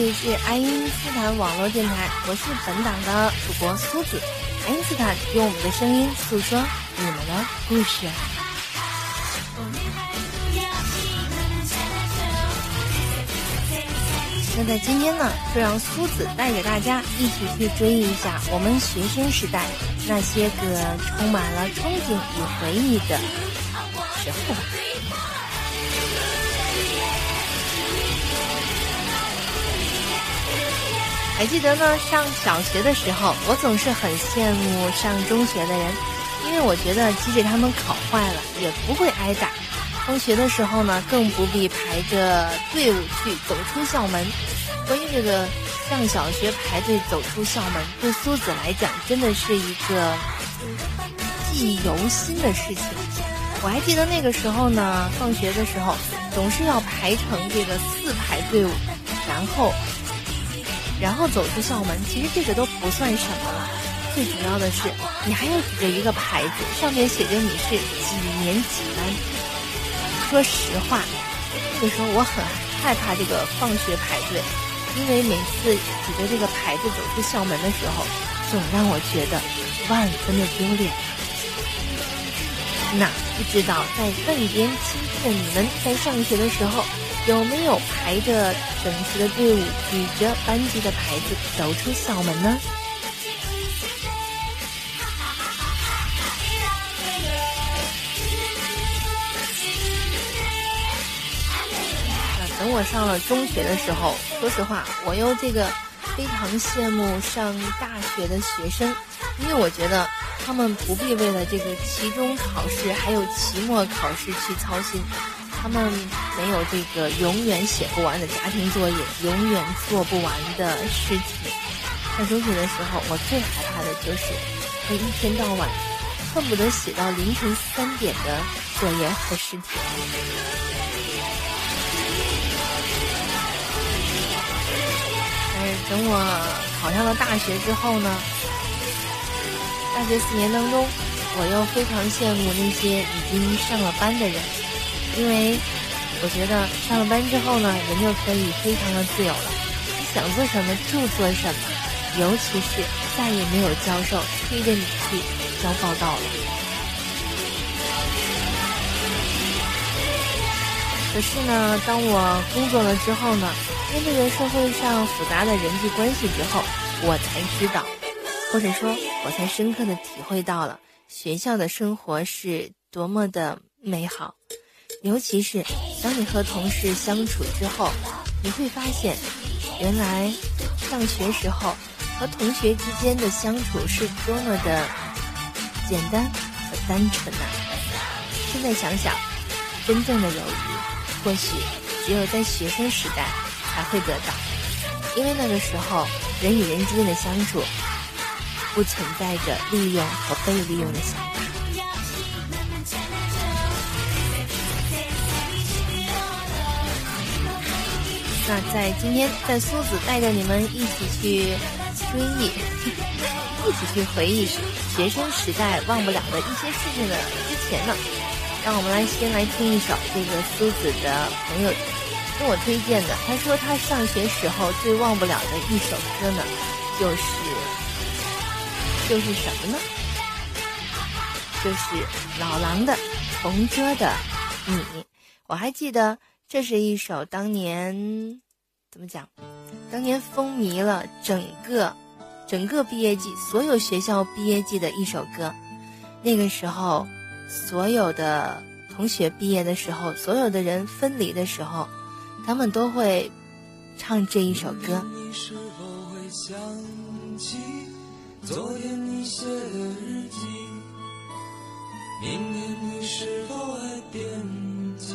这里是爱因斯坦网络电台，我是本档的主播苏子。爱因斯坦用我们的声音诉说你们的故事。那在今天呢，就让苏子带着大家一起去追忆一下我们学生时代那些个充满了憧憬与回忆的时候吧。还记得呢，上小学的时候，我总是很羡慕上中学的人，因为我觉得即使他们考坏了，也不会挨打。放学的时候呢，更不必排着队伍去走出校门。关于这个上小学排队走出校门，对苏子来讲，真的是一个记忆犹新的事情。我还记得那个时候呢，放学的时候总是要排成这个四排队伍，然后。然后走出校门，其实这个都不算什么了。最主要的是，你还要举着一个牌子，上面写着你是几年几班。说实话，那个时候我很害怕这个放学排队，因为每次举着这个牌子走出校门的时候，总让我觉得万分的丢脸。那不知道在那边亲近的你们，在上学的时候。有没有排着整齐的队伍，举着班级的牌子走出校门呢？那等我上了中学的时候，说实话，我又这个非常羡慕上大学的学生，因为我觉得他们不必为了这个期中考试还有期末考试去操心。他们没有这个永远写不完的家庭作业，永远做不完的事情。上中学的时候，我最害怕的就是会一天到晚恨不得写到凌晨三点的作业和试题。但是等我考上了大学之后呢，大学四年当中，我又非常羡慕那些已经上了班的人。因为我觉得上了班之后呢，人就可以非常的自由了，你想做什么就做什么，尤其是再也没有教授催着你去交报告了。可是呢，当我工作了之后呢，面对着社会上复杂的人际关系之后，我才知道，或者说，我才深刻的体会到了学校的生活是多么的美好。尤其是当你和同事相处之后，你会发现，原来上学时候和同学之间的相处是多么的简单和单纯呐！现在想想，真正的友谊，或许只有在学生时代才会得到，因为那个时候人与人之间的相处不存在着利用和被利用的想法。那在今天，在苏子带着你们一起去追忆，一起去回忆学生时代忘不了的一些事情的之前呢，让我们来先来听一首这个苏子的朋友跟我推荐的。他说他上学时候最忘不了的一首歌呢，就是就是什么呢？就是老狼的《同桌的你》。我还记得。这是一首当年怎么讲？当年风靡了整个整个毕业季，所有学校毕业季的一首歌。那个时候，所有的同学毕业的时候，所有的人分离的时候，他们都会唱这一首歌。明年你是否还惦记？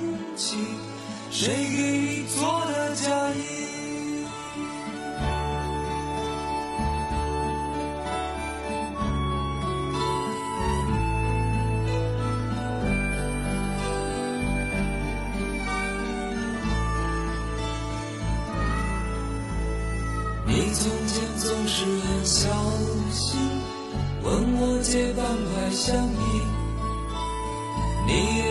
谁给你做的嫁衣？你从前总是很小心，问我借半块橡皮。你也。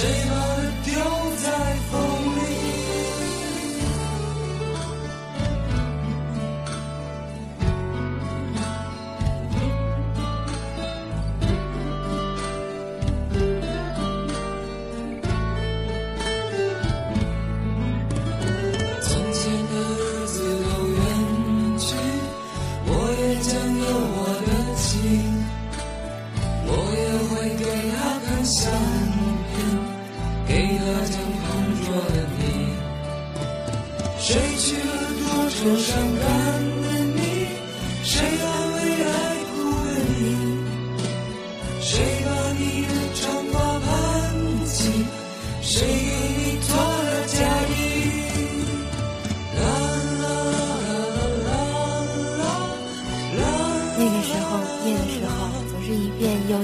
谁把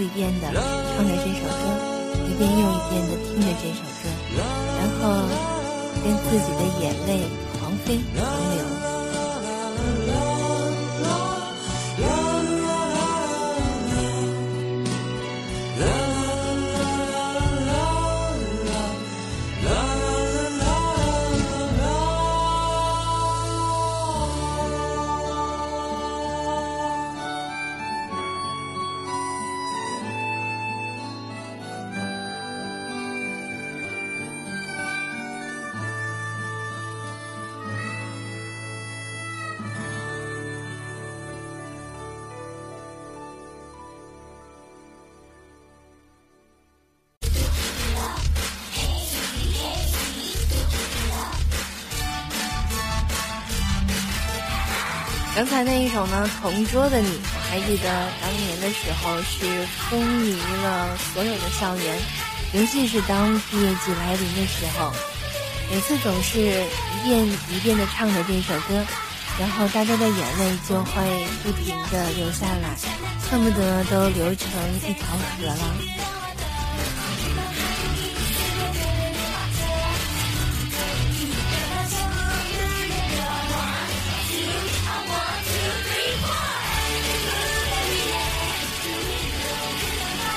一遍的唱着这首歌，一遍又一遍的听着这首歌，然后跟自己的眼泪狂飞狂流。才那一首呢，《同桌的你》，我还记得当年的时候是风靡了所有的校园，尤其是当毕业季来临的时候，每次总是一遍一遍的唱着这首歌，然后大家的眼泪就会不停的流下来，恨不得都流成一条河了。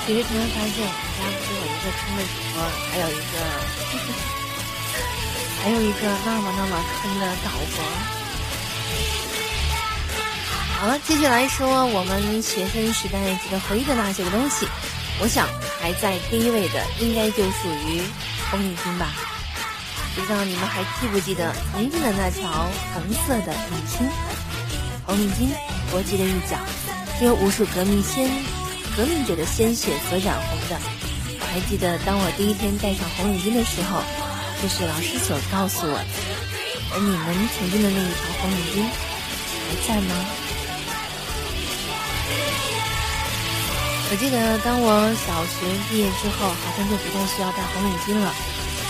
其实突然发现，我们家不是有一个坑的主播，还有一个，还有一个那么那么坑的导播。好了，继续来说我们学生时代值得回忆的那些个东西。我想排在第一位的，应该就属于红领巾吧。不知道你们还记不记得曾经的那条红色的领巾？红领巾，国际的一角，只有无数革命先。革命者的鲜血所染红的。还记得，当我第一天戴上红领巾的时候，这是老师所告诉我的。而你们曾经的那一条红领巾还在吗？我记得，当我小学毕业之后，好像就不再需要戴红领巾了。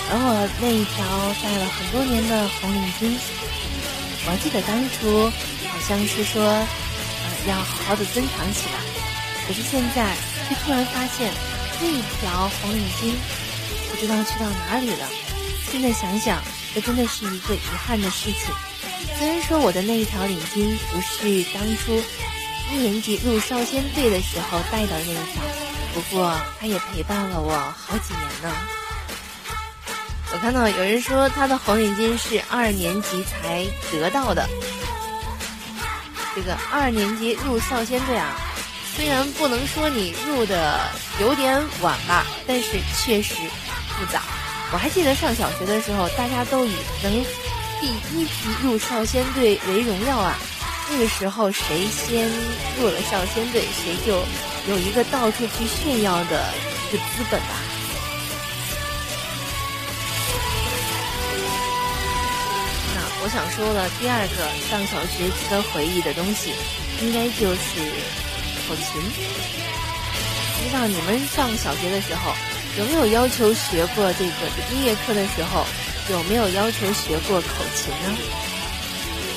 而我那一条戴了很多年的红领巾，我还记得当初好像是说，呃，要好好的珍藏起来。可是现在却突然发现，那一条红领巾不知道去到哪里了。现在想想，这真的是一个遗憾的事情。虽然说我的那一条领巾不是当初一年级入少先队的时候戴的那一条，不过它也陪伴了我好几年呢。我看到有人说他的红领巾是二年级才得到的，这个二年级入少先队啊。虽然不能说你入的有点晚吧，但是确实不早。我还记得上小学的时候，大家都以能第一批入少先队为荣耀啊。那个时候谁先入了少先队，谁就有一个到处去炫耀的一个资本吧。那我想说的第二个上小学值得回忆的东西，应该就是口琴。不知道你们上小学的时候有没有要求学过这个音乐课的时候有没有要求学过口琴呢？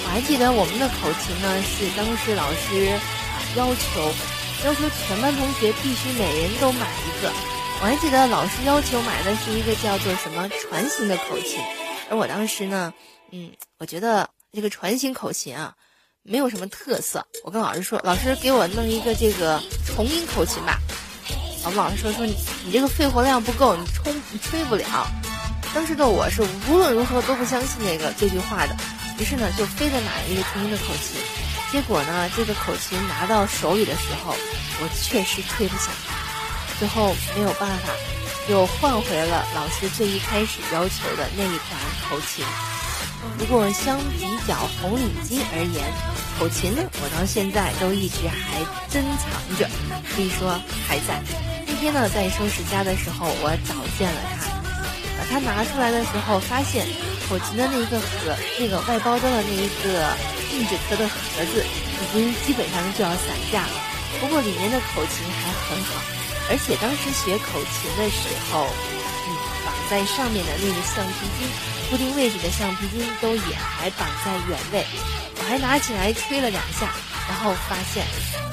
我还记得我们的口琴呢，是当时老师啊要求要求全班同学必须每人都买一个。我还记得老师要求买的是一个叫做什么船型的口琴，而我当时呢。嗯，我觉得这个船型口琴啊，没有什么特色。我跟老师说，老师给我弄一个这个重音口琴吧。我们老师说说你你这个肺活量不够，你冲你吹不了。当时的我是无论如何都不相信那个这句话的，于是呢就非得买了一个重音的口琴。结果呢，这个口琴拿到手里的时候，我确实吹不响。最后没有办法，又换回了老师最一开始要求的那一款口琴。不过，相比较红领巾而言，口琴呢，我到现在都一直还珍藏着，可以说还在。那天呢，在收拾家的时候，我找见了它，把它拿出来的时候，发现口琴的那一个盒，那个外包装的那一个硬纸壳的盒子，已经基本上就要散架了。不过里面的口琴还很好，而且当时学口琴的时候，嗯，绑在上面的那个橡皮筋。固定位置的橡皮筋都也还绑在原位，我还拿起来吹了两下，然后发现，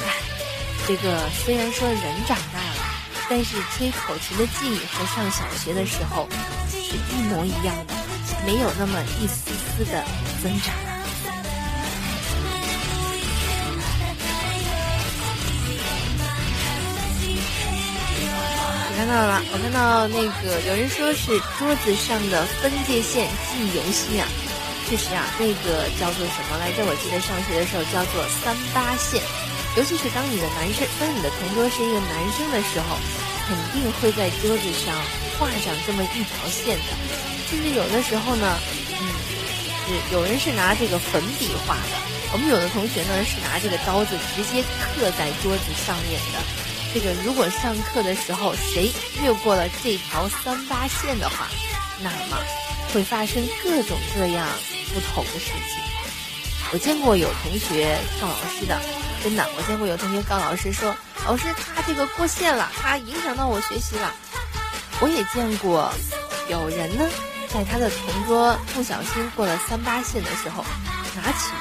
唉，这个虽然说人长大了，但是吹口琴的技艺和上小学的时候是一模一样的，没有那么一丝丝的增长。看到了，我看到那个有人说是桌子上的分界线记忆游戏啊，确实啊，那个叫做什么来着？我记得上学的时候叫做三八线，尤其是当你的男生，当你的同桌是一个男生的时候，肯定会在桌子上画上这么一条线的，甚至有的时候呢，嗯，是有人是拿这个粉笔画的，我们有的同学呢是拿这个刀子直接刻在桌子上面的。这个如果上课的时候谁越过了这条三八线的话，那么会发生各种各样不同的事情。我见过有同学告老师的，真的，我见过有同学告老师说，老师他这个过线了，他影响到我学习了。我也见过有人呢，在他的同桌不小心过了三八线的时候，拿起。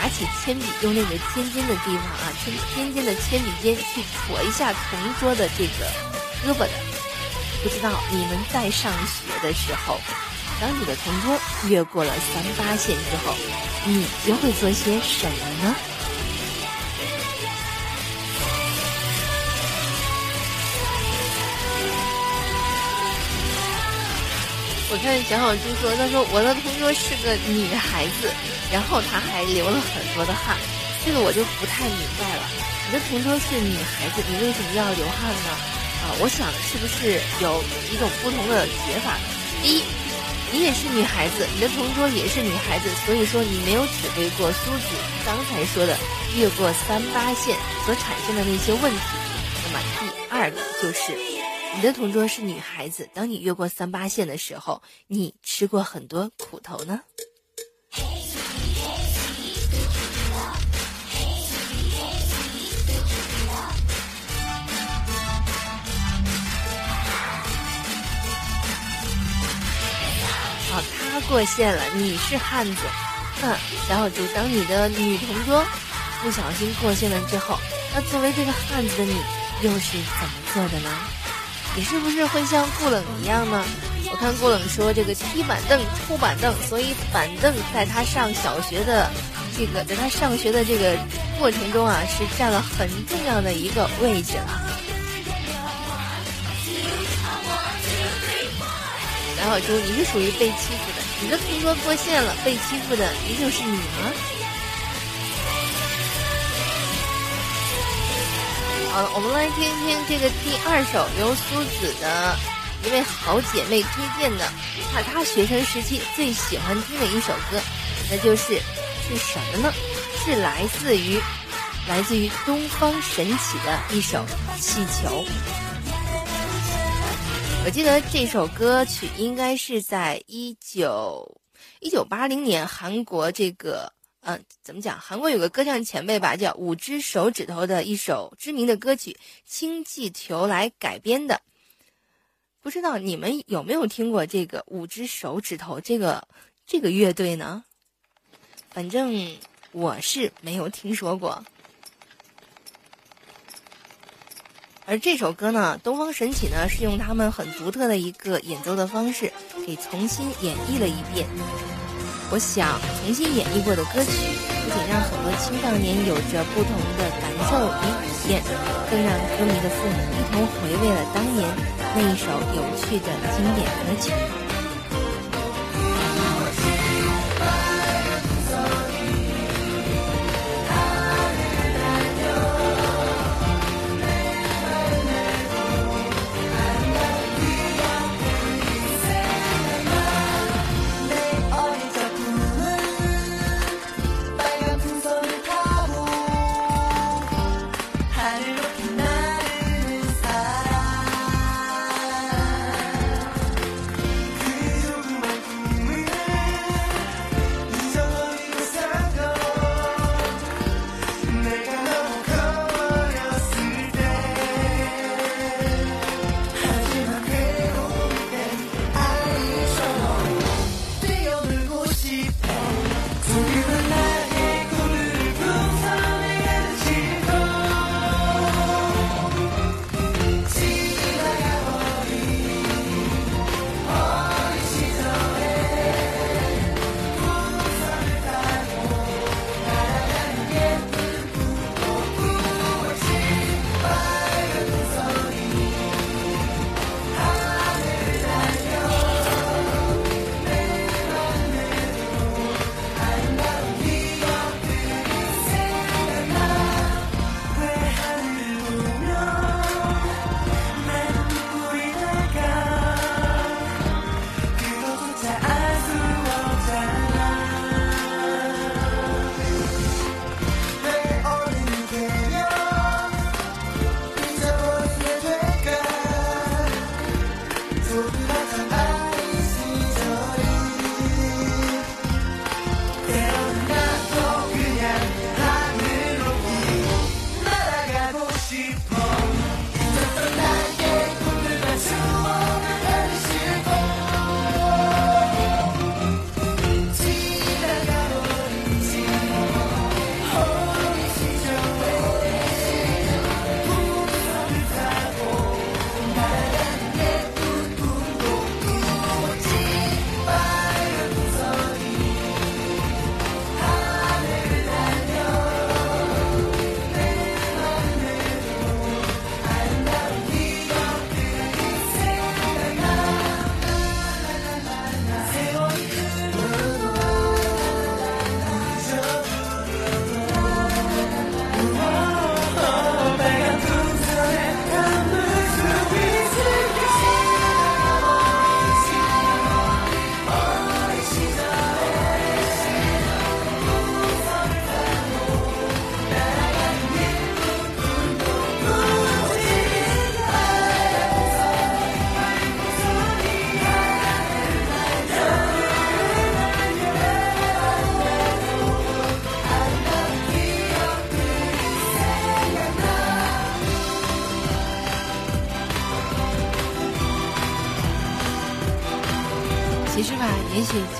拿起铅笔，用那个尖尖的地方啊，尖尖尖的铅笔尖去戳一下同桌的这个胳膊的。不知道你们在上学的时候，当你的同桌越过了三八线之后，你又会做些什么呢？我看小小猪说，他说我的同桌是个女孩子，然后他还流了很多的汗，这个我就不太明白了。你的同桌是女孩子，你为什么要流汗呢？啊，我想是不是有一种不同的解法呢？第一，你也是女孩子，你的同桌也是女孩子，所以说你没有体会过苏子刚才说的越过三八线所产生的那些问题。那么第二个就是。你的同桌是女孩子，当你越过三八线的时候，你吃过很多苦头呢。他过线了，你是汉子。哼，小小猪，当你的女同桌不小心过线了之后，那作为这个汉子的你，又是怎么做的呢？你是不是会像顾冷一样呢？我看顾冷说这个踢板凳、抽板凳，所以板凳在他上小学的这个，在他上学的这个过程中啊，是占了很重要的一个位置了。小小猪，你是属于被欺负的，你的同桌过线了，被欺负的一定是你吗？好了，我们来听听这个第二首由苏子的一位好姐妹推荐的，她她学生时期最喜欢听的一首歌，那就是是什么呢？是来自于来自于东方神起的一首《气球》。我记得这首歌曲应该是在一九一九八零年，韩国这个，嗯，怎么讲？韩国有个歌唱前辈吧，叫五只手指头的一首知名的歌曲《氢气球》来改编的。不知道你们有没有听过这个五只手指头这个这个乐队呢？反正我是没有听说过。而这首歌呢，东方神起呢是用他们很独特的一个演奏的方式，给重新演绎了一遍。我想，重新演绎过的歌曲，不仅让很多青少年有着不同的感受与体验，更让歌迷的父母一同回味了当年那一首有趣的经典歌曲。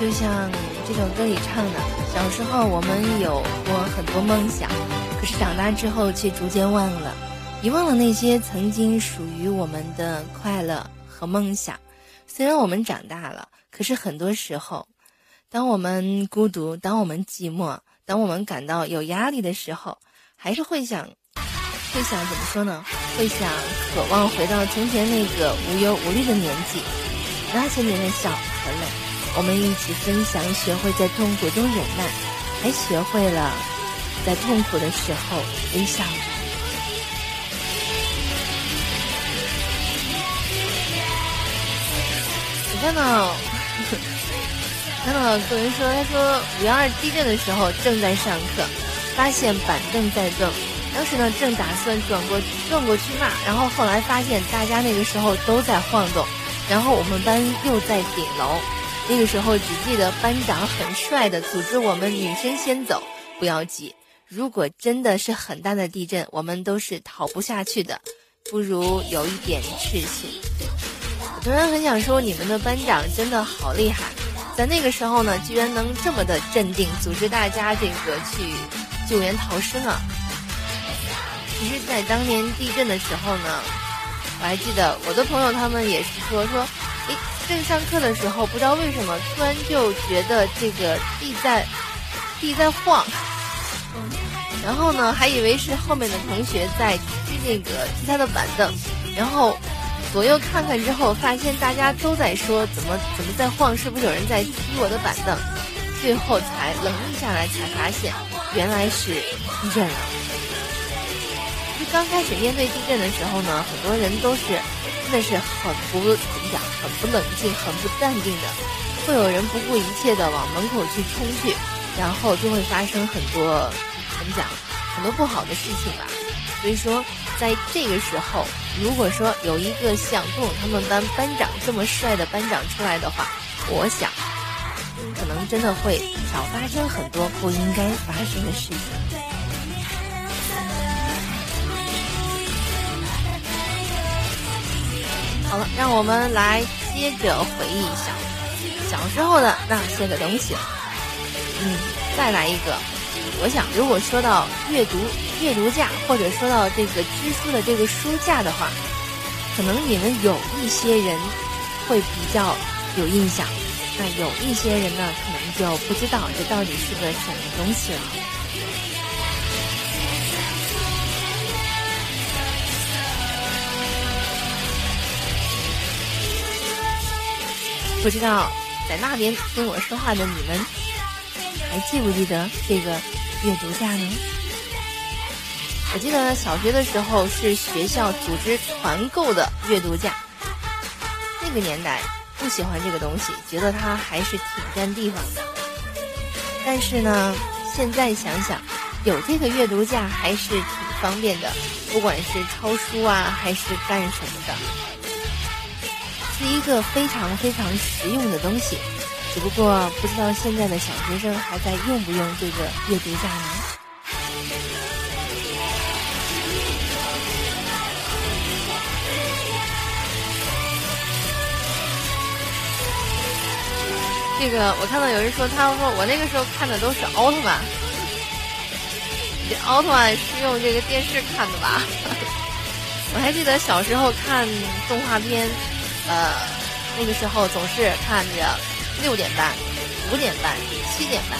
就像这首歌里唱的，小时候我们有过很多梦想，可是长大之后却逐渐忘了，遗忘了那些曾经属于我们的快乐和梦想。虽然我们长大了，可是很多时候，当我们孤独，当我们寂寞，当我们感到有压力的时候，还是会想，会想怎么说呢？会想渴望回到从前那个无忧无虑的年纪，那些年的笑和泪。我们一起分享，学会在痛苦中忍耐，还学会了在痛苦的时候微笑。你看到，看到有人说，他说五幺二地震的时候正在上课，发现板凳在动，当时呢正打算转过转过去骂，然后后来发现大家那个时候都在晃动，然后我们班又在顶楼。那个时候只记得班长很帅的组织我们女生先走，不要急。如果真的是很大的地震，我们都是逃不下去的，不如有一点志气。我突然很想说，你们的班长真的好厉害，在那个时候呢，居然能这么的镇定，组织大家这个去救援逃生啊。其实，在当年地震的时候呢，我还记得我的朋友他们也是说说，诶，正上课的时候，不知道为什么突然就觉得这个地在地在晃。然后呢，还以为是后面的同学在踢那个踢他的板凳，然后左右看看之后，发现大家都在说怎么怎么在晃，是不是有人在踢我的板凳？最后才冷静下来，才发现原来是地震了。刚开始面对地震的时候呢，很多人都是真的是很不怎么讲，很不冷静，很不淡定的，会有人不顾一切的往门口去冲去，然后就会发生很多。怎么讲？很多不好的事情吧。所以说，在这个时候，如果说有一个像杜勇他们班班长这么帅的班长出来的话，我想，可能真的会少发生很多不应该发生的事情。让我们来接着回忆一下小时候的那些个东西。嗯，再来一个。我想，如果说到阅读阅读架，或者说到这个支书的这个书架的话，可能你们有一些人会比较有印象，那有一些人呢，可能就不知道这到底是个什么东西了。不知道在那边跟我说话的你们，还记不记得这个？阅读架呢？我记得小学的时候是学校组织团购的阅读架，那个年代不喜欢这个东西，觉得它还是挺占地方的。但是呢，现在想想，有这个阅读架还是挺方便的，不管是抄书啊还是干什么的，是一个非常非常实用的东西。只不过不知道现在的小学生还在用不用这个阅读架呢？这个我看到有人说，他说我那个时候看的都是奥特曼，这奥特曼是用这个电视看的吧？我还记得小时候看动画片，呃，那个时候总是看着。六点半、五点半、七点半，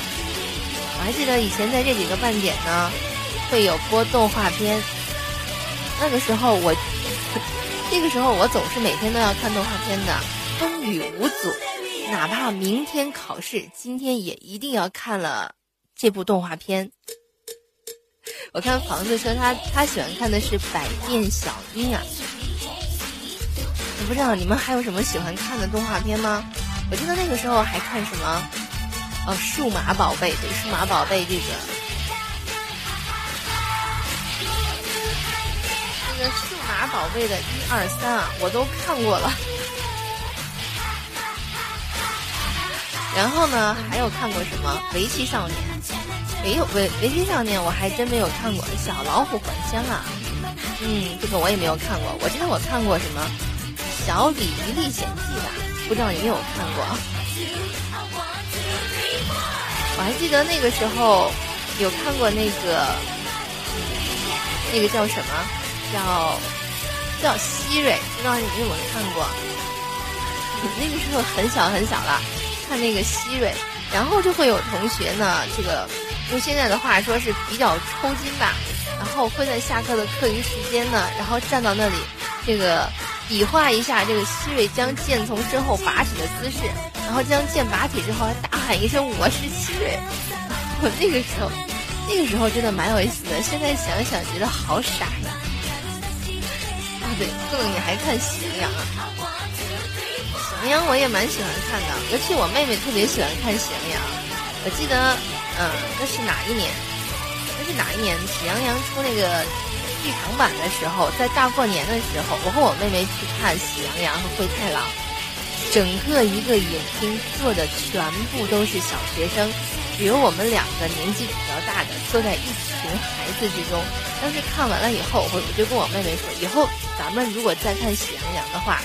我还记得以前在这几个半点呢，会有播动画片。那个时候我，那个时候我总是每天都要看动画片的，风雨无阻，哪怕明天考试，今天也一定要看了这部动画片。我看房子说他他喜欢看的是《百变小樱》啊，不知道你们还有什么喜欢看的动画片吗？我记得那个时候还看什么？哦，数码宝贝，对，数码宝贝这个，这个数码宝贝的一二三啊，我都看过了。然后呢，还有看过什么围棋少年？没有围围棋少年，我还真没有看过。小老虎还乡啊，嗯，这个我也没有看过。我记得我看过什么小李历险记吧。不知道你有看过？我还记得那个时候有看过那个，那个叫什么？叫叫希瑞，不知道你有没有看过？那个时候很小很小了，看那个希瑞，然后就会有同学呢，这个用现在的话说是比较抽筋吧，然后会在下课的课余时间呢，然后站到那里，这个。比划一下这个希瑞将剑从身后拔起的姿势，然后将剑拔起之后还大喊一声“我是希瑞”。我那个时候，那个时候真的蛮有意思的。现在想想觉得好傻呀！啊，对，哥你还看《喜羊羊》啊？《喜羊羊》我也蛮喜欢看的，尤其我妹妹特别喜欢看《喜羊羊》。我记得，嗯，那是哪一年？那是哪一年？《喜羊羊》出那个。剧场版的时候，在大过年的时候，我和我妹妹去看《喜羊羊》和《灰太狼》。整个一个影厅坐的全部都是小学生，只有我们两个年纪比较大的坐在一群孩子之中。当时看完了以后，我我就跟我妹妹说，以后咱们如果再看《喜羊羊》的话，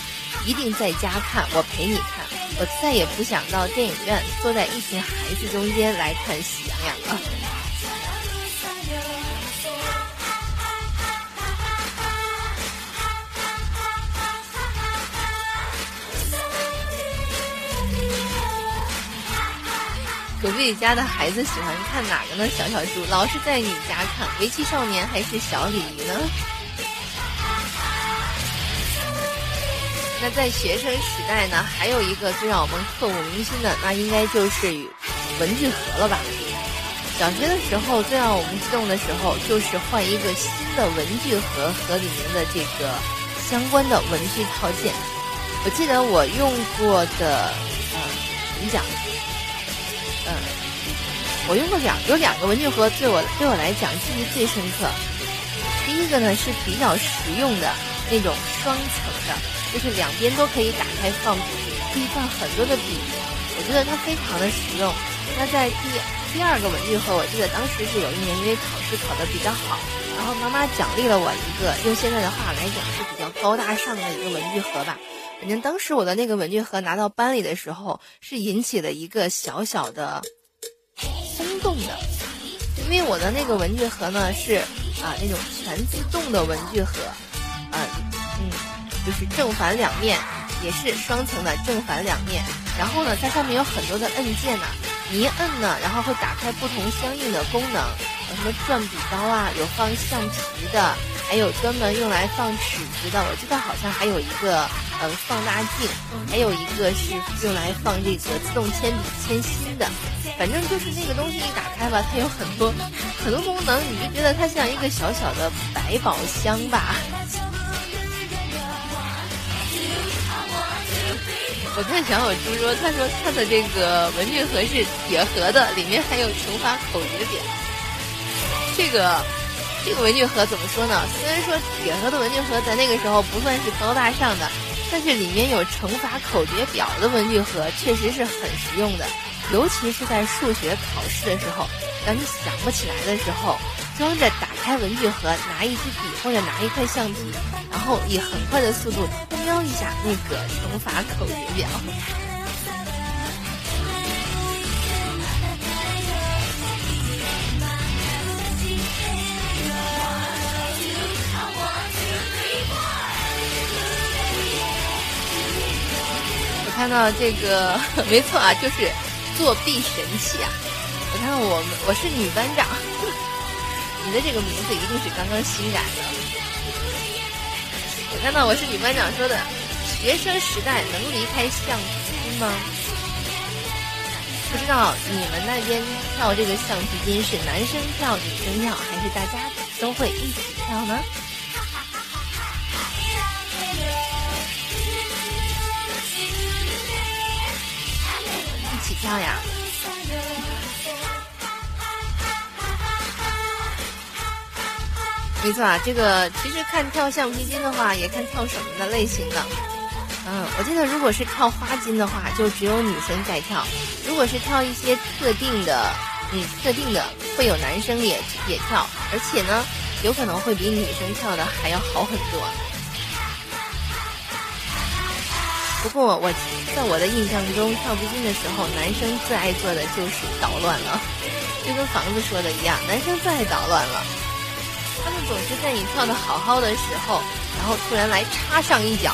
一定在家看，我陪你看。我再也不想到电影院坐在一群孩子中间来看《喜羊羊》了。隔壁家的孩子喜欢看哪个呢？小小猪老是在你家看《围棋少年》还是《小鲤鱼》呢？那在学生时代呢，还有一个最让我们刻骨铭心的，那应该就是文具盒了吧？小学的时候，最让我们激动的时候，就是换一个新的文具盒和里面的这个相关的文具套件。我记得我用过的，呃，怎么讲？嗯，我用过两有两个文具盒，对我对我来讲记忆最深刻。第一个呢是比较实用的那种双层的，就是两边都可以打开放笔，可以放很多的笔，我觉得它非常的实用。那在第第二个文具盒，我记得当时是有一年因为考试考得比较好，然后妈妈奖励了我一个，用现在的话来讲是比较高大上的一个文具盒吧。反正当时我的那个文具盒拿到班里的时候，是引起了一个小小的轰动的，因为我的那个文具盒呢是啊那种全自动的文具盒，啊嗯，就是正反两面也是双层的正反两面，然后呢它上面有很多的按键呢，你一摁呢，然后会打开不同相应的功能，有什么转笔刀啊，有放橡皮的。还有专门用来放尺子的，我记得好像还有一个呃放大镜，还有一个是用来放这个自动铅笔铅芯的。反正就是那个东西一打开吧，它有很多 很多功能，你就觉得它像一个小小的百宝箱吧。我看小小猪说，他说他的这个文具盒是铁盒的，里面还有乘法口诀表。这个。这个文具盒怎么说呢？虽然说铁盒的文具盒在那个时候不算是高大上的，但是里面有乘法口诀表的文具盒确实是很实用的，尤其是在数学考试的时候，当你想不起来的时候，装着打开文具盒，拿一支笔或者拿一块橡皮，然后以很快的速度偷瞄一下那个乘法口诀表。看到这个，没错啊，就是作弊神器啊！我看到我们，我是女班长，你的这个名字一定是刚刚新改的。我看到我是女班长说的，学生时代能离开橡皮筋吗？不知道你们那边跳这个橡皮筋是男生跳、女生跳，还是大家都会一起跳呢？起跳呀！没错啊，这个其实看跳橡皮筋的话，也看跳什么的类型的。嗯，我记得如果是跳花筋的话，就只有女生在跳；如果是跳一些特定的，嗯，特定的会有男生也也跳，而且呢，有可能会比女生跳的还要好很多。不过我在我的印象中，跳皮筋的时候，男生最爱做的就是捣乱了，就跟房子说的一样，男生最爱捣乱了。他们总是在你跳的好好的时候，然后突然来插上一脚，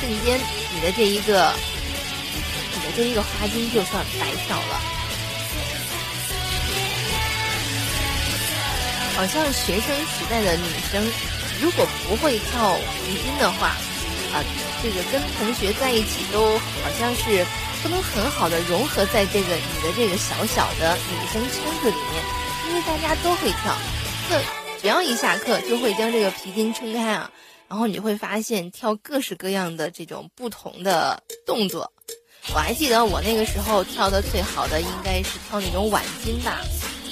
瞬间你的这一个，你的这一个花筋就算白跳了。好像学生时代的女生，如果不会跳皮筋的话，啊。这个跟同学在一起都好像是不能很好的融合在这个你的这个小小的女生圈子里面，因为大家都会跳，课只要一下课就会将这个皮筋撑开啊，然后你会发现跳各式各样的这种不同的动作。我还记得我那个时候跳的最好的应该是跳那种挽筋吧，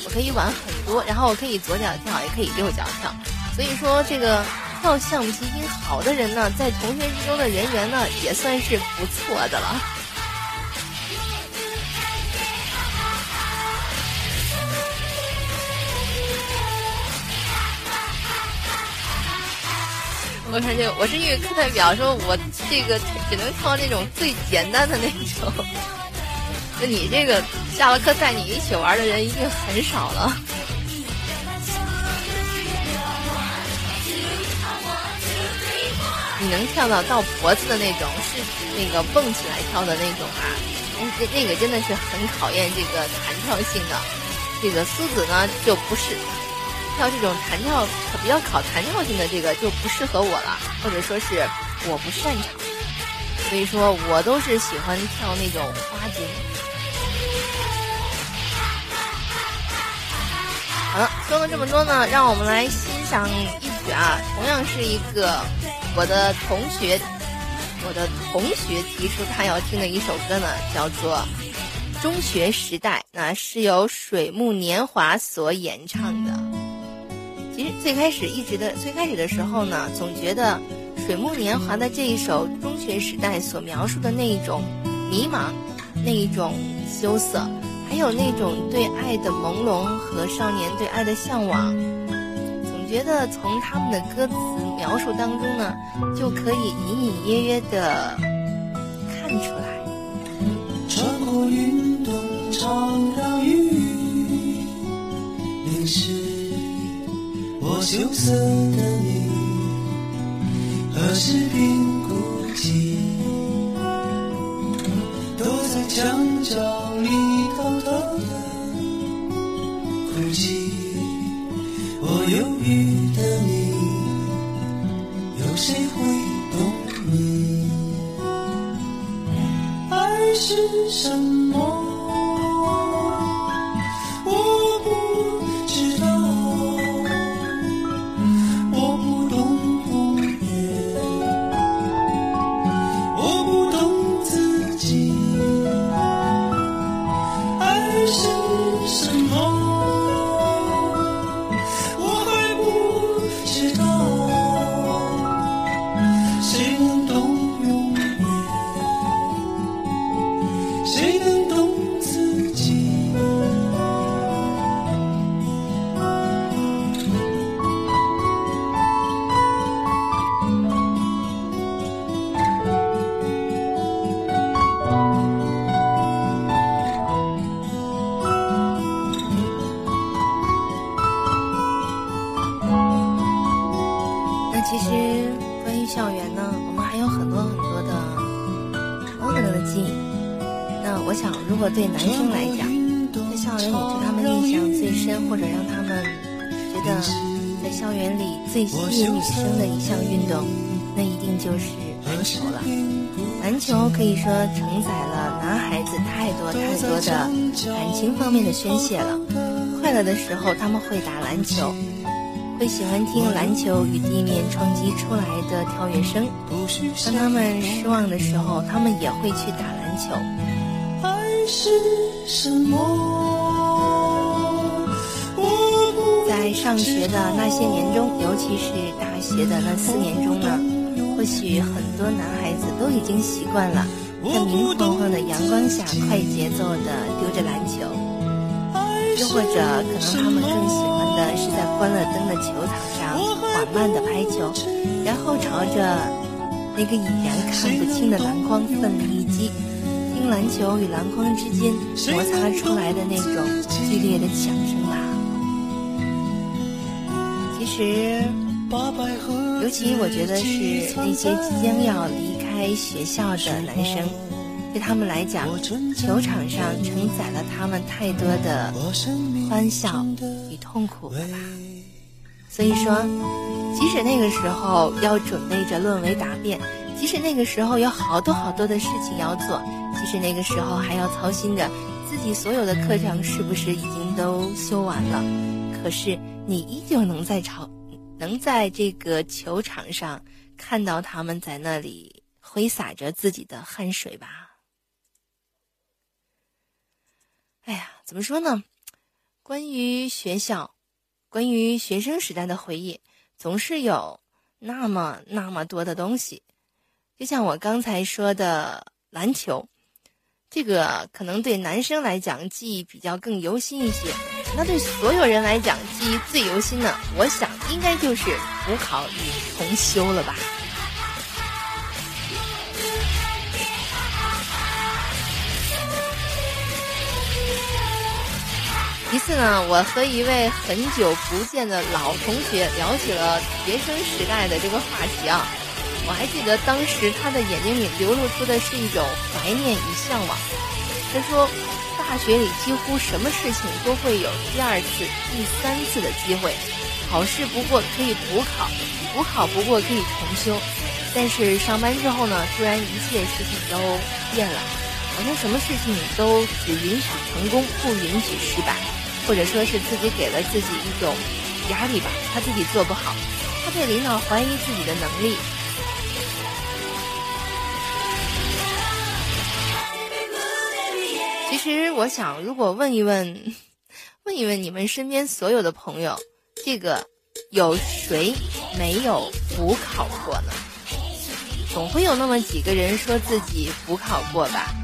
我可以挽很多，然后我可以左脚跳，也可以右脚跳，所以说这个。跳橡皮筋好的人呢，在同学之中的人缘呢，也算是不错的了。我看这我是英语课代表，说我这个只能跳那种最简单的那种。那你这个下了课带你一起玩的人一定很少了。你能跳到到脖子的那种，是那个蹦起来跳的那种啊？那那个真的是很考验这个弹跳性的。这个苏子呢就不是。跳这种弹跳比较考弹跳性的这个就不适合我了，或者说是我不擅长，所以说我都是喜欢跳那种花筋。好了，说了这么多呢，让我们来欣赏一啊，同样是一个我的同学，我的同学提出他要听的一首歌呢，叫做《中学时代》，那是由水木年华所演唱的。其实最开始一直的最开始的时候呢，总觉得水木年华的这一首中学时代所描述的那一种迷茫，那一种羞涩，还有那种对爱的朦胧和少年对爱的向往，觉得从他们的歌词描述当中呢，就可以隐隐约约的看出来。穿过云朵，常让雨淋湿。我羞涩的你，何时并宣泄了。快乐的时候他们会打篮球，会喜欢听篮球与地面撞击出来的跳跃声。当他们失望的时候，他们也会去打篮球。是什么？在上学的那些年中，尤其是大学的那四年中呢，或许很多男孩子都已经习惯了在明晃晃的阳光下快节奏的丢着篮球，又或者可能他们更喜欢的是在欢乐灯的球场上缓慢的拍球，然后朝着那个已然看不清的篮筐奋力一击。听篮球与篮筐之间摩擦出来的那种剧烈的响声吧。其实，尤其我觉得是那些即将要离开学校的男生，对他们来讲，球场上承载了他们太多的欢笑与痛苦了吧。所以说，即使那个时候要准备着论文答辩，即使那个时候有好多好多的事情要做。即使那个时候还要操心着自己所有的课程是不是已经都修完了，可是你依旧能在场，能在这个球场上看到他们在那里挥洒着自己的汗水吧。哎呀，怎么说呢？关于学校，关于学生时代的回忆，总是有那么那么多的东西，就像我刚才说的篮球，这个可能对男生来讲记忆比较更犹新一些。那对所有人来讲记忆最犹新的，我想应该就是补考与重修了吧。一次呢，我和一位很久不见的老同学聊起了学生时代的这个话题啊。我还记得当时他的眼睛里流露出的是一种怀念与向往。他说，大学里几乎什么事情都会有第二次、第三次的机会，考试不过可以补考，补考不过可以重修。但是上班之后呢，突然一切事情都变了，好像什么事情都只允许成功，不允许失败。或者说是自己给了自己一种压力吧，他自己做不好，他对领导怀疑自己的能力。其实我想，如果问一问，问一问你们身边所有的朋友，这个有谁没有补考过呢？总会有那么几个人说自己补考过吧。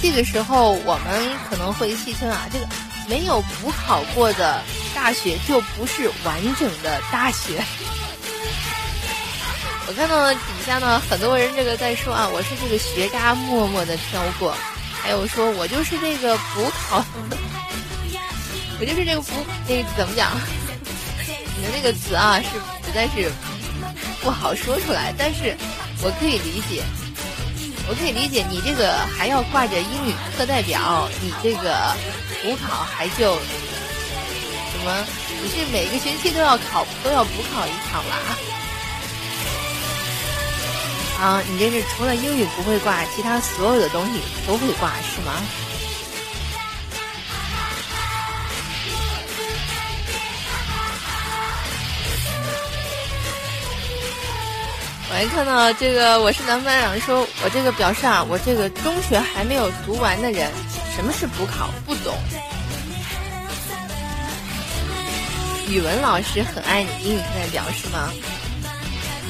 这个时候我们可能会戏称啊，这个。没有补考过的大学就不是完整的大学。我看到底下呢，很多人这个在说啊，我是这个学渣默默的飘过，还有说我就是这个补考，我就是这个补那个怎么讲？你的那个词啊，是实在是不好说出来，但是我可以理解，我可以理解你这个还要挂着英语课代表，你这个。补考还就什么？你是每个学期都要考，都要补考一场啦？啊，你这是除了英语不会挂，其他所有的东西都会挂是吗？我还看到这个，我是男班长，说我这个表示啊，我这个中学还没有读完的人。什么是补考？不懂。语文老师很爱你，英语课代表是吗？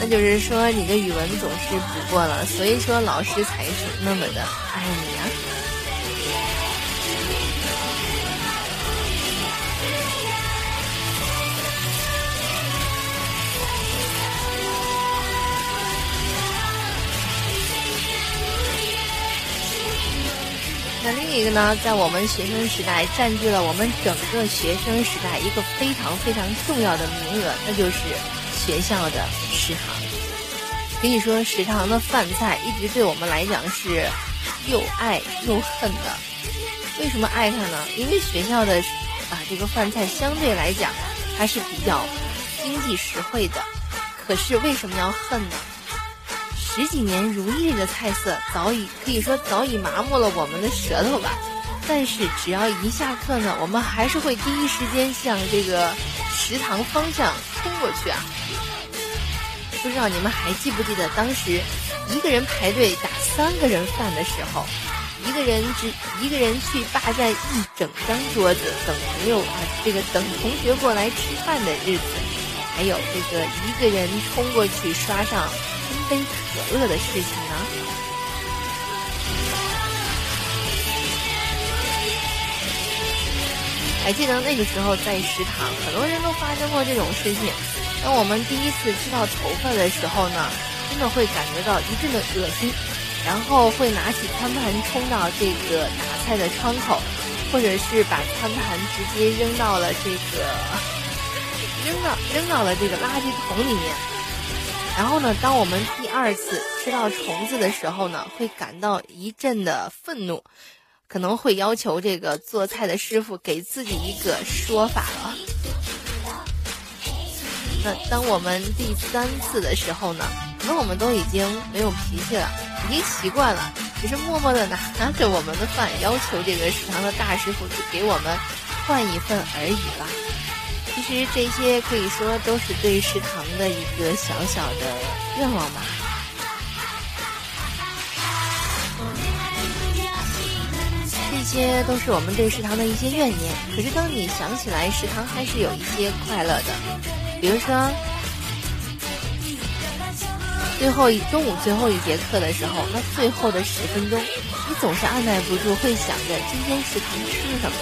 那就是说你的语文总是补过了，所以说老师才是那么的爱你另一个呢，在我们学生时代占据了我们整个学生时代一个非常非常重要的名额，那就是学校的食堂。可以说，食堂的饭菜一直对我们来讲是又爱又恨的。为什么爱它呢？因为学校的啊这个饭菜相对来讲它是比较经济实惠的。可是为什么要恨呢？十几年如一日的菜色，早已可以说早已麻木了我们的舌头吧。但是只要一下课呢，我们还是会第一时间向这个食堂方向冲过去啊。不知道你们还记不记得当时一个人排队打三个人饭的时候，一个人只一个人去霸占一整张桌子等朋友啊，这个等同学过来吃饭的日子，还有这个一个人冲过去刷上。杯可乐的事情呢？还记得那个时候在食堂，很多人都发生过这种事情。当我们第一次吃到头发的时候呢，真的会感觉到一阵的恶心，然后会拿起餐盘冲到这个打菜的窗口，或者是把餐盘直接扔到了这个 扔到扔到了这个垃圾桶里面。然后呢，当我们第二次吃到虫子的时候呢，会感到一阵的愤怒，可能会要求这个做菜的师傅给自己一个说法了。那当我们第三次的时候呢，可能我们都已经没有脾气了，已经习惯了，只是默默的拿拿着我们的饭，要求这个食堂的大师傅给我们换一份而已了。其实这些可以说都是对食堂的一个小小的愿望吧。这些都是我们对食堂的一些怨念。可是当你想起来，食堂还是有一些快乐的，比如说，最后一中午最后一节课的时候，那最后的十分钟，你总是按耐不住会想着今天食堂吃什么。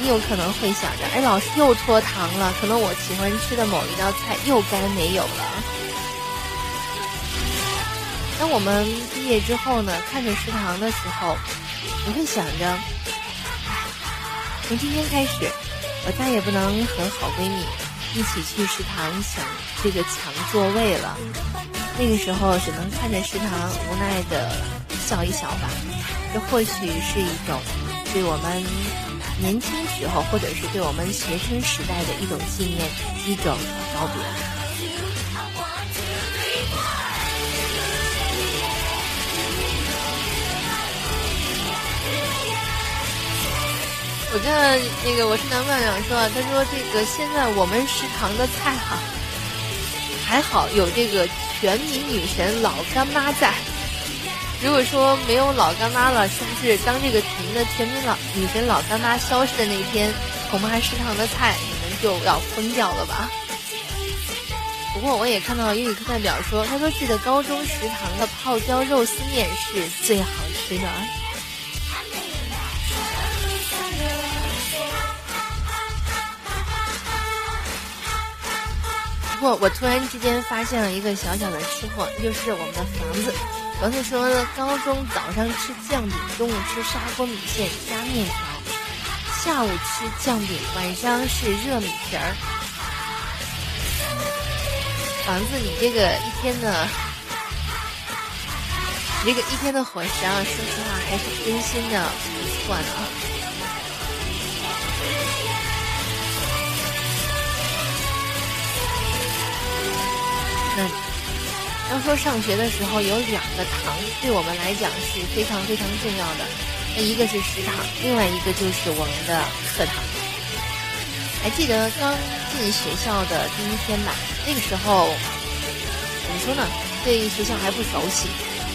你有可能会想着，哎，老师又拖堂了，可能我喜欢吃的某一道菜又该没有了。当我们毕业之后呢，看着食堂的时候，你会想着，从今天开始，我再也不能和好闺蜜一起去食堂抢这个抢座位了。那个时候只能看着食堂无奈的笑一笑吧。这或许是一种对我们年轻时候，或者是对我们学生时代的一种纪念，一种告别。我看那个我是男班长说，他说这个现在我们食堂的菜哈还好有这个全民女神老干妈在。如果说没有老干妈了，是不是当这个您的全民老女神老干妈消失的那一天，恐怕食堂的菜你们就要疯掉了吧？不过我也看到英语课代表说，他说记得高中食堂的泡椒肉丝面是最好吃的。不过我突然之间发现了一个小小的吃货，就是我们的房子。房子说，高中早上吃酱饼，中午吃砂锅米线加面条，下午吃酱饼，晚上是热米皮儿。房子，你这个一天的，你这个一天的伙食啊，说实话还是真心的不错呢。那要说上学的时候有两个堂对我们来讲是非常非常重要的，那一个是食堂，另外一个就是我们的课堂。还记得刚进学校的第一天吧？那个时候怎么说呢？对学校还不熟悉，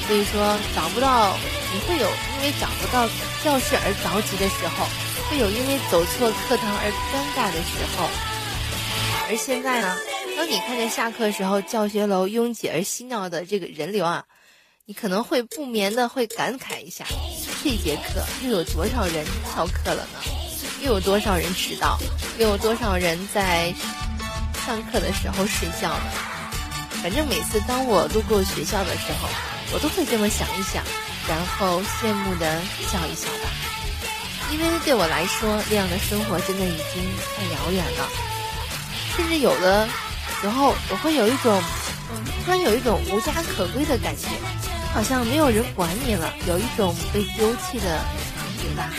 所以说找不到，你会有因为找不到教室而着急的时候，会有因为走错课堂而尴尬的时候。而现在呢？当你看见下课时候教学楼拥挤而嬉闹的这个人流啊，你可能会不免的会感慨一下，这节课又有多少人翘课了呢？又有多少人迟到？又有多少人在上课的时候睡觉呢？反正每次当我路过学校的时候，我都会这么想一想，然后羡慕的笑一笑吧。因为对我来说，那样的生活真的已经太遥远了，甚至有的。然后我会有一种，突然有一种无家可归的感觉，好像没有人管你了，有一种被丢弃的感觉吧。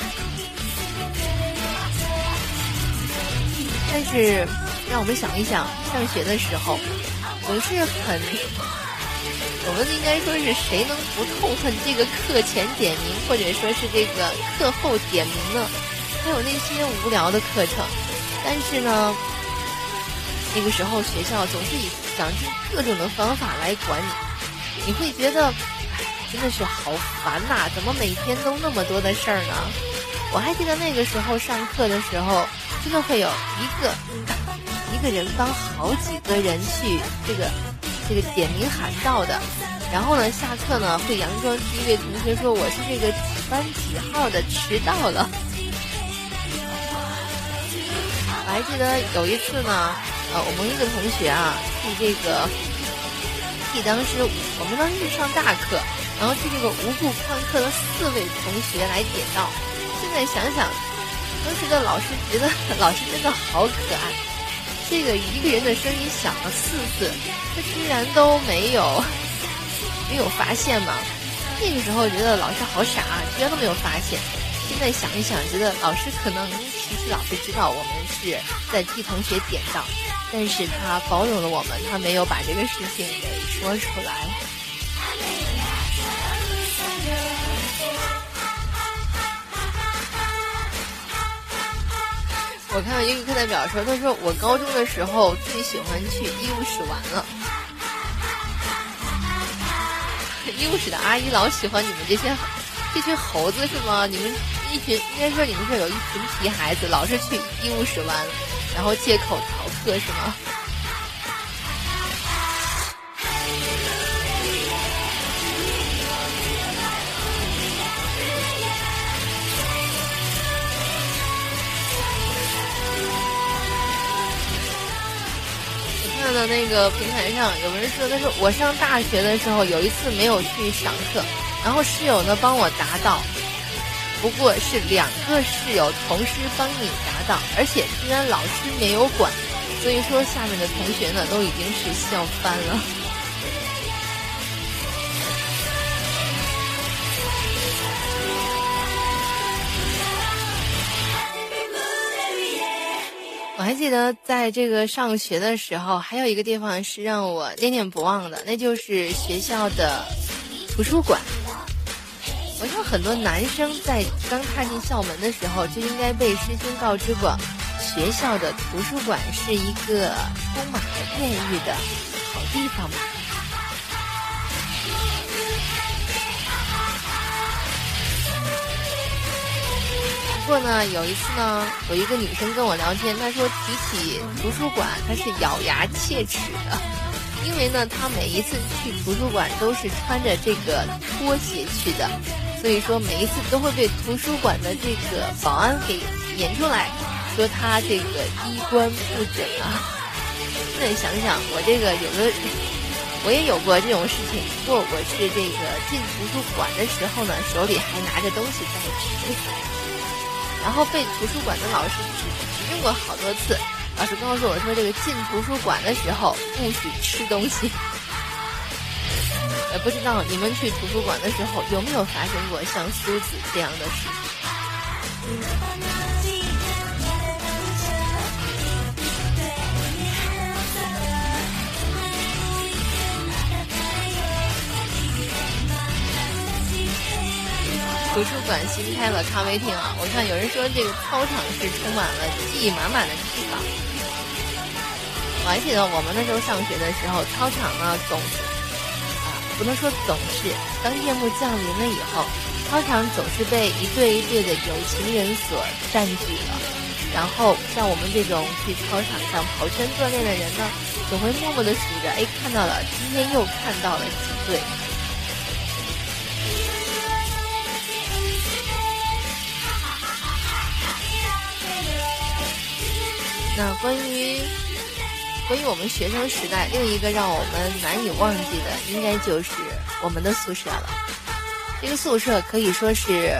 但是让我们想一想，上学的时候总是很，我们应该说是谁能不痛恨这个课前点名，或者说是这个课后点名呢？还有那些无聊的课程，但是呢？那个时候，学校总是以想尽各种的方法来管你，你会觉得，哎，真的是好烦呐！怎么每天都那么多的事儿呢？我还记得那个时候上课的时候，真的会有一个一个人帮好几个人去这个这个点名喊到的，然后呢，下课呢会佯装第一位同学说我是这个几班几号的迟到了。我还记得有一次呢。呃，我们一个同学啊，替这个替当时我们当时是上大课，然后替这个无故旷课的四位同学来点到。现在想想，当时的老师觉得老师真的好可爱。这个一个人的声音响了四次，他居然都没有没有发现吗？那个时候觉得老师好傻，居然都没有发现。现在想一想，觉得老师可能其实老师知道我们是在替同学点到。但是他包容了我们，他没有把这个事情给说出来。我看到英语课代表说，他说我高中的时候最喜欢去医务室玩了。医务室的阿姨老喜欢你们这些一群猴子是吗？你们一群，应该说你们这有一群皮孩子，老是去医务室玩，然后借口逃课是吗？我看到那个平台上有人说，他说我上大学的时候，有一次没有去上课。然后室友呢帮我答到，不过是两个室友同时帮你答到，而且居然老师没有管，所以说下面的同学呢都已经是笑翻了。我还记得在这个上学的时候，还有一个地方是让我念念不忘的，那就是学校的图书馆。我想很多男生在刚踏进校门的时候，就应该被师兄告知过，学校的图书馆是一个充满了艳遇的好地方吧。不过呢，有一次呢，有一个女生跟我聊天，她说提起图书馆，她是咬牙切齿的，因为呢，她每一次去图书馆都是穿着这个拖鞋去的，所以说每一次都会被图书馆的这个保安给撵出来，说他这个衣冠不整啊。那你想想，我这个有的，我也有过这种事情，过我是这个进图书馆的时候呢，手里还拿着东西在吃。然后被图书馆的老师指指正过好多次，老师告诉我说，这个进图书馆的时候不许吃东西。也不知道你们去图书馆的时候有没有发生过像苏子这样的事情？图书馆新开了咖啡厅啊！我看有人说这个操场是充满了记忆满满的地方。我还记得我们那时候上学的时候，操场呢总，不能说总是，当夜幕降临了以后，操场总是被一对一对的有情人所占据了。然后像我们这种去操场上跑圈锻炼的人呢，总会默默的数着，哎，看到了，今天又看到了几对。那关于关于我们学生时代，另一个让我们难以忘记的，应该就是我们的宿舍了。这个宿舍可以说是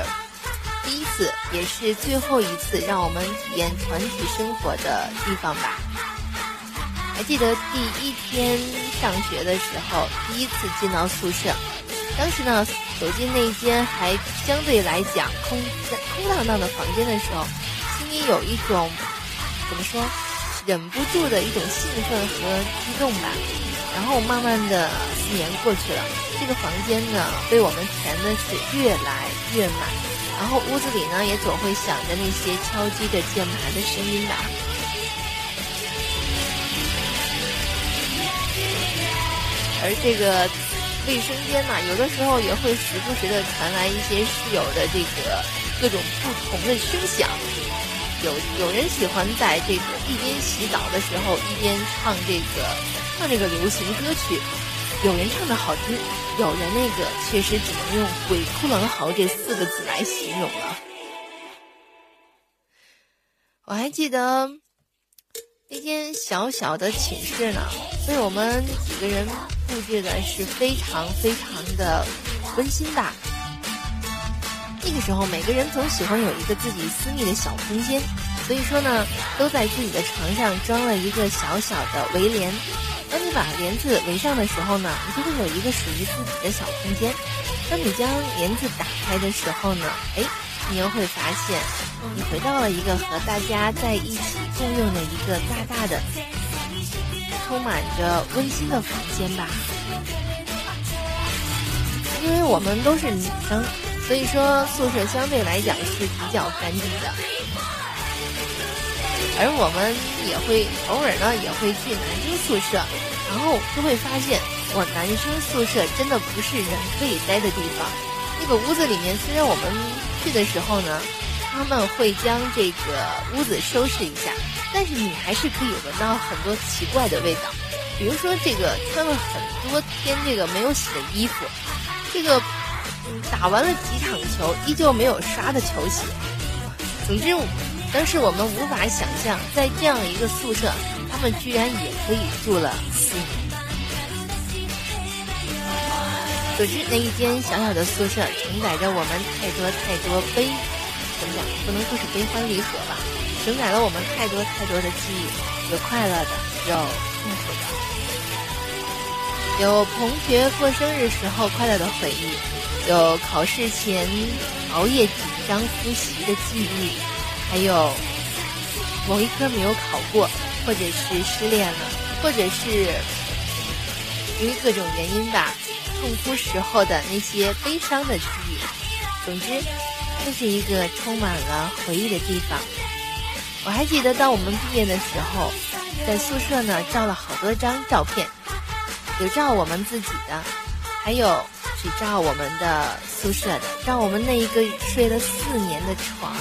第一次，也是最后一次让我们体验团体生活的地方吧。还记得第一天上学的时候，第一次进到宿舍，当时呢走进那间还相对来讲空空荡荡的房间的时候，心里有一种。怎么说？忍不住的一种兴奋和激动吧。然后慢慢的四年过去了，这个房间呢被我们填的是越来越满。然后屋子里呢也总会响着那些敲击着键盘的声音吧。而这个卫生间呢，有的时候也会时不时的传来一些室友的这个各种不同的声响。有有人喜欢在这个一边洗澡的时候一边唱这个唱这个流行歌曲，有人唱的好听，有人那个确实只能用“鬼哭狼嚎”这四个字来形容了。我还记得那间小小的寝室呢，被我们几个人布置的是非常非常的温馨的。那个时候，每个人总喜欢有一个自己私密的小空间，所以说呢，都在自己的床上装了一个小小的围帘。当你把帘子围上的时候呢，你就会有一个属于自己的小空间。当你将帘子打开的时候呢，哎，你又会发现，你回到了一个和大家在一起共用的一个大大的、充满着温馨的房间吧。因为我们都是女生。所以说，宿舍相对来讲是比较干净的，而我们也会偶尔呢也会去男生宿舍，然后就会发现，哇，男生宿舍真的不是人可以待的地方。那个屋子里面，虽然我们去的时候呢，他们会将这个屋子收拾一下，但是你还是可以闻到很多奇怪的味道，比如说这个穿了很多天这个没有洗的衣服，这个。打完了几场球，依旧没有刷的球鞋。总之，当时我们无法想象，在这样一个宿舍他们居然也可以住了四年。总之，那一间小小的宿舍承载着我们太多太多悲，怎么讲？不能说是悲欢离合吧，承载了我们太多太多的记忆，有快乐的，有痛苦的，有同学过生日时候快乐的回忆，有考试前熬夜紧张复习的记忆，还有。某一科没有考过，或者是失恋了，或者是因为各种原因吧，痛哭时候的那些悲伤的记忆。总之，这是一个充满了回忆的地方。我还记得，当我们毕业的时候，在宿舍呢照了好多张照片，有照我们自己的，还有只照我们的宿舍的，照我们那一个睡了四年的床。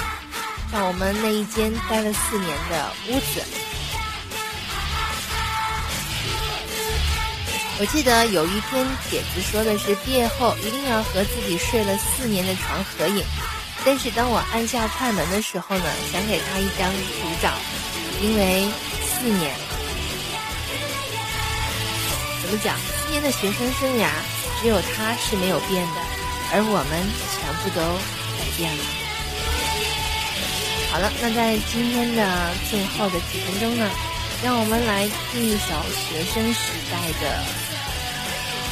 照我们那一间待了四年的屋子，我记得有一篇帖子说的是毕业后一定要和自己睡了四年的床合影，但是当我按下快门的时候呢，想给他一张独照，因为四年，怎么讲？四年的学生生涯，只有他是没有变的，而我们全部都改变了。好了，那在今天的最后的几分钟呢，让我们来听一首学生时代的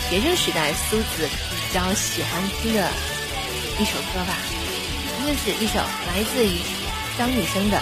学生时代苏子比较喜欢听的一首歌吧，那是一首来自于张雨生的。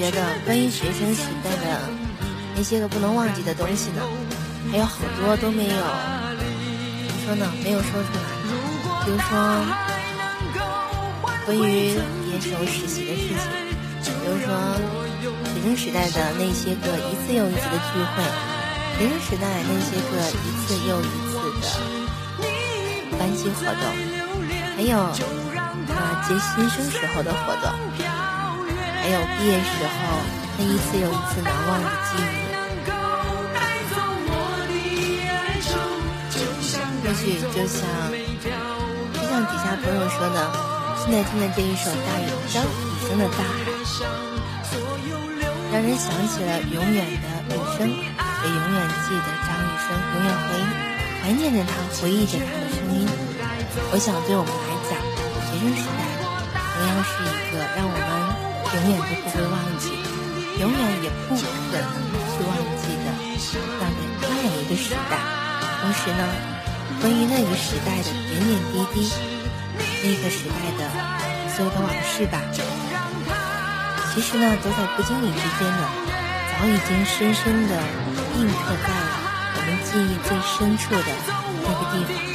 觉得关于学生时代的那些个不能忘记的东西呢，还有好多都没有，怎么说呢？没有说出来。比如说关于毕业时候实习的事情，比如说学生时代的那些个一次又一次的聚会，学生时代那些个一次又一次的班级活动，还有。接新生时候的活动，还有毕业时候那一次又一次难忘的记忆。或许就像就像底下朋友说的，现在听的这一首大雨张雨生的《大海》，让人想起了永远的雨生，也永远记得张雨生，永远回怀念着他，回忆着他的声音。我想对我们来讲，学生时代同样是一个让我永远都不会忘记，永远也不可能去忘记的那个那样一个时代。同时呢，关于那个时代的点点滴滴，那个时代的所有的往事吧，其实呢，都在不经意之间呢，早已经深深的印刻在了我们记忆最深处的那个地方。